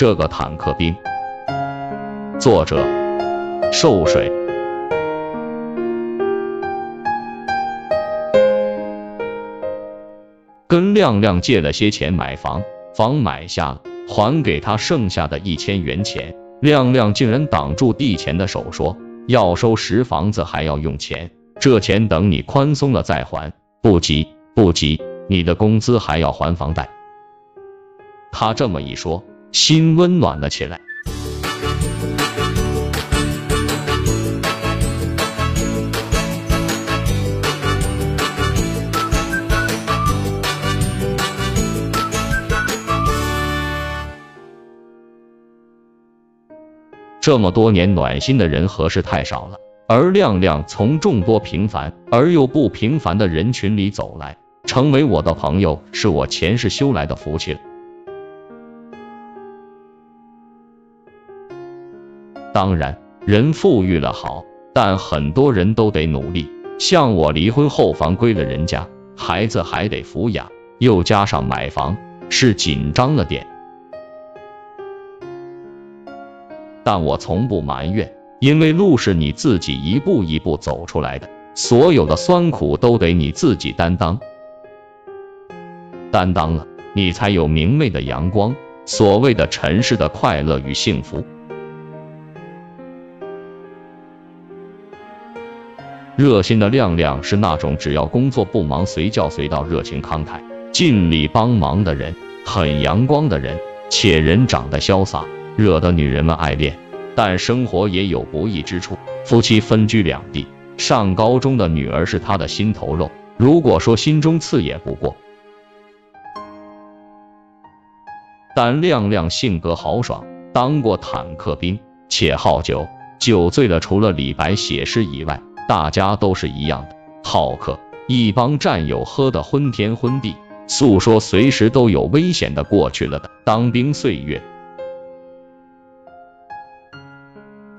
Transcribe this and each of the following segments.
这个坦克兵。作者：寿水。跟亮亮借了些钱买房，房买下了，还给他剩下的一千元钱。亮亮竟然挡住递钱的手，说要收拾房子还要用钱，这钱等你宽松了再还，不急不急，你的工资还要还房贷。他这么一说，心温暖了起来。这么多年，暖心的人和事太少了。而亮亮从众多平凡而又不平凡的人群里走来，成为我的朋友，是我前世修来的福气了。当然，人富裕了好，但很多人都得努力。像我离婚后房归了人家，孩子还得抚养，又加上买房，是紧张了点。但我从不埋怨，因为路是你自己一步一步走出来的，所有的酸苦都得你自己担当。担当了，你才有明媚的阳光，所谓的尘世的快乐与幸福。热心的亮亮是那种只要工作不忙，随叫随到，热情慷慨，尽力帮忙的人，很阳光的人，且人长得潇洒。惹得女人们爱恋，但生活也有不易之处。夫妻分居两地，上高中的女儿是他的心头肉，如果说心中刺也不过。但亮亮性格豪爽，当过坦克兵，且好酒，酒醉了，除了李白写诗以外，大家都是一样的好客。一帮战友喝得昏天昏地，诉说随时都有危险的过去了的当兵岁月。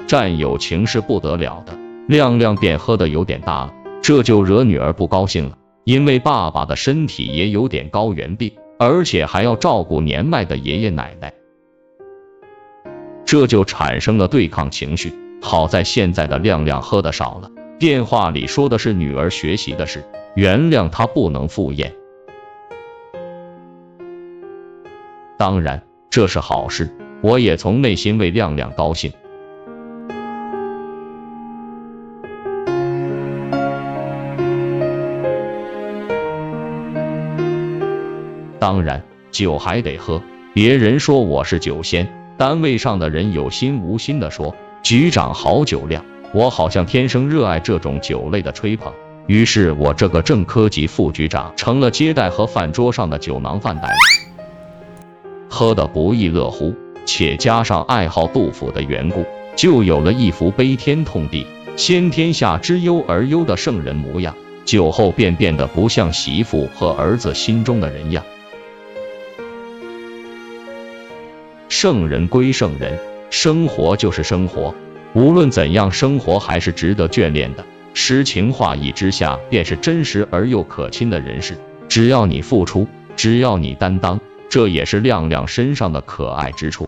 战友情是不得了的，亮亮便喝的有点大了，这就惹女儿不高兴了。因为爸爸的身体也有点高原病，而且还要照顾年迈的爷爷奶奶，这就产生了对抗情绪。好在现在的亮亮喝的少了，电话里说的是女儿学习的事，原谅他不能赴宴。当然这是好事，我也从内心为亮亮高兴。当然，酒还得喝。别人说我是酒仙，单位上的人有心无心的说局长好酒量，我好像天生热爱这种酒类的吹捧。于是，我这个正科级副局长成了接待和饭桌上的酒囊饭袋，喝得不亦乐乎。且加上爱好杜甫的缘故，就有了一副悲天痛地、先天下之忧而忧的圣人模样。酒后便变得不像媳妇和儿子心中的人样。圣人归圣人，生活就是生活，无论怎样，生活还是值得眷恋的。诗情画意之下，便是真实而又可亲的人世。只要你付出，只要你担当，这也是亮亮身上的可爱之处。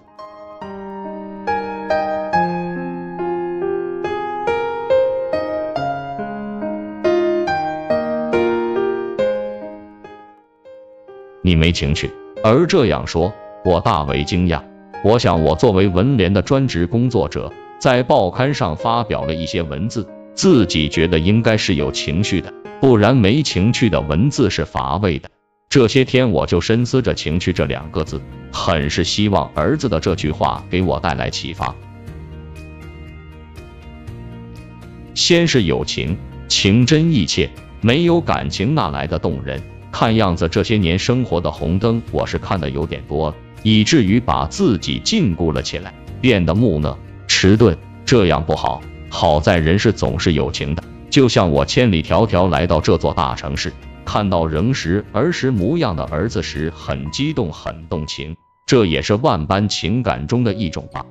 你没情趣，而这样说，我大为惊讶。我想，我作为文联的专职工作者，在报刊上发表了一些文字，自己觉得应该是有情绪的，不然没情趣的文字是乏味的。这些天我就深思着“情趣”这两个字，很是希望儿子的这句话给我带来启发。先是友情，情真意切，没有感情哪来的动人？看样子这些年生活的红灯，我是看的有点多了。以至于把自己禁锢了起来，变得木讷、迟钝，这样不好。好在人是总是有情的，就像我千里迢迢来到这座大城市，看到仍是儿时模样的儿子时，很激动、很动情，这也是万般情感中的一种吧。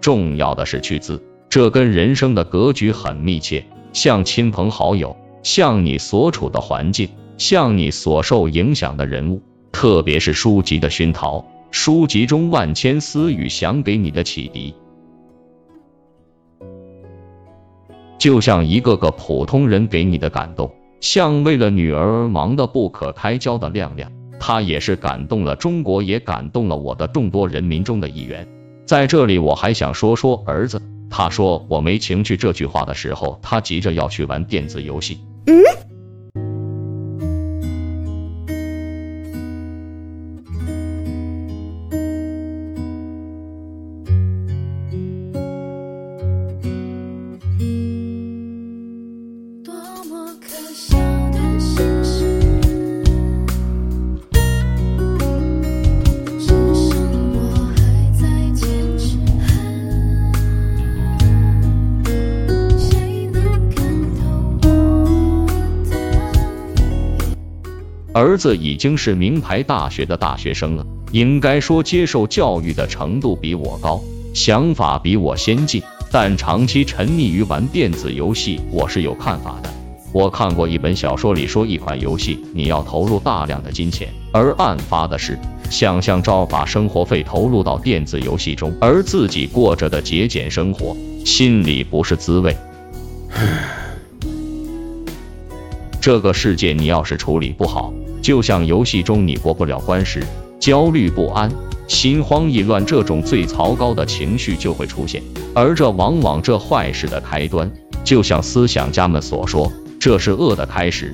重要的是去字，这跟人生的格局很密切，像亲朋好友，像你所处的环境。像你所受影响的人物，特别是书籍的熏陶，书籍中万千私语想给你的启迪，就像一个个普通人给你的感动，像为了女儿忙得不可开交的亮亮，他也是感动了中国，也感动了我的众多人民中的一员。在这里，我还想说说儿子。他说我没情趣这句话的时候，他急着要去玩电子游戏。嗯。儿子已经是名牌大学的大学生了，应该说接受教育的程度比我高，想法比我先进，但长期沉溺于玩电子游戏，我是有看法的。我看过一本小说里说，一款游戏你要投入大量的金钱，而案发的是，想象照把生活费投入到电子游戏中，而自己过着的节俭生活，心里不是滋味。这个世界你要是处理不好。就像游戏中你过不了关时，焦虑不安、心慌意乱这种最糟糕的情绪就会出现，而这往往这坏事的开端。就像思想家们所说，这是恶的开始。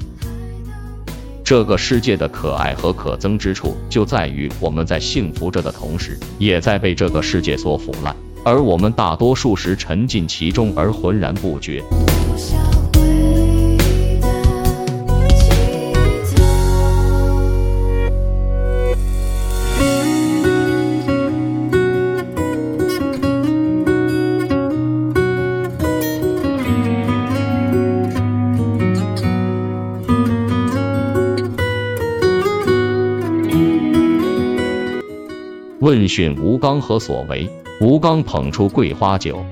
这个世界的可爱和可憎之处，就在于我们在幸福着的同时，也在被这个世界所腐烂，而我们大多数时沉浸其中而浑然不觉。问讯吴刚何所为？吴刚捧出桂花酒，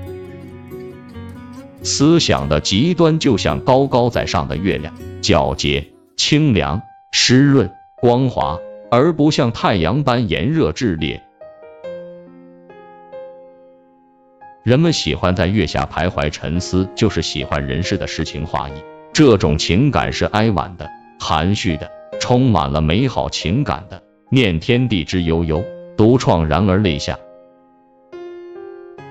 思想的极端就像高高在上的月亮，皎洁、清凉、湿润、光滑，而不像太阳般炎热炽烈。人们喜欢在月下徘徊沉思，就是喜欢人世的诗情画意。这种情感是哀婉的、含蓄的，充满了美好情感的，念天地之悠悠。独怆然而泪下，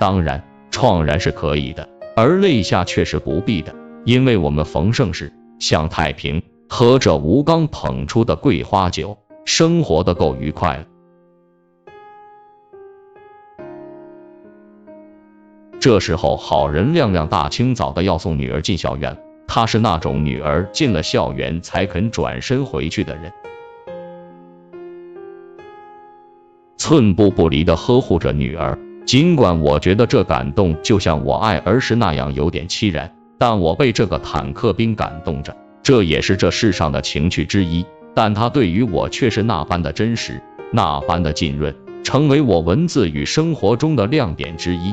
当然怆然是可以的，而泪下却是不必的，因为我们逢盛世享太平，喝着吴刚捧出的桂花酒，生活的够愉快了。这时候，好人亮亮大清早的要送女儿进校园，他是那种女儿进了校园才肯转身回去的人。寸步不离的呵护着女儿，尽管我觉得这感动就像我爱儿时那样有点凄然，但我被这个坦克兵感动着，这也是这世上的情趣之一。但他对于我却是那般的真实，那般的浸润，成为我文字与生活中的亮点之一。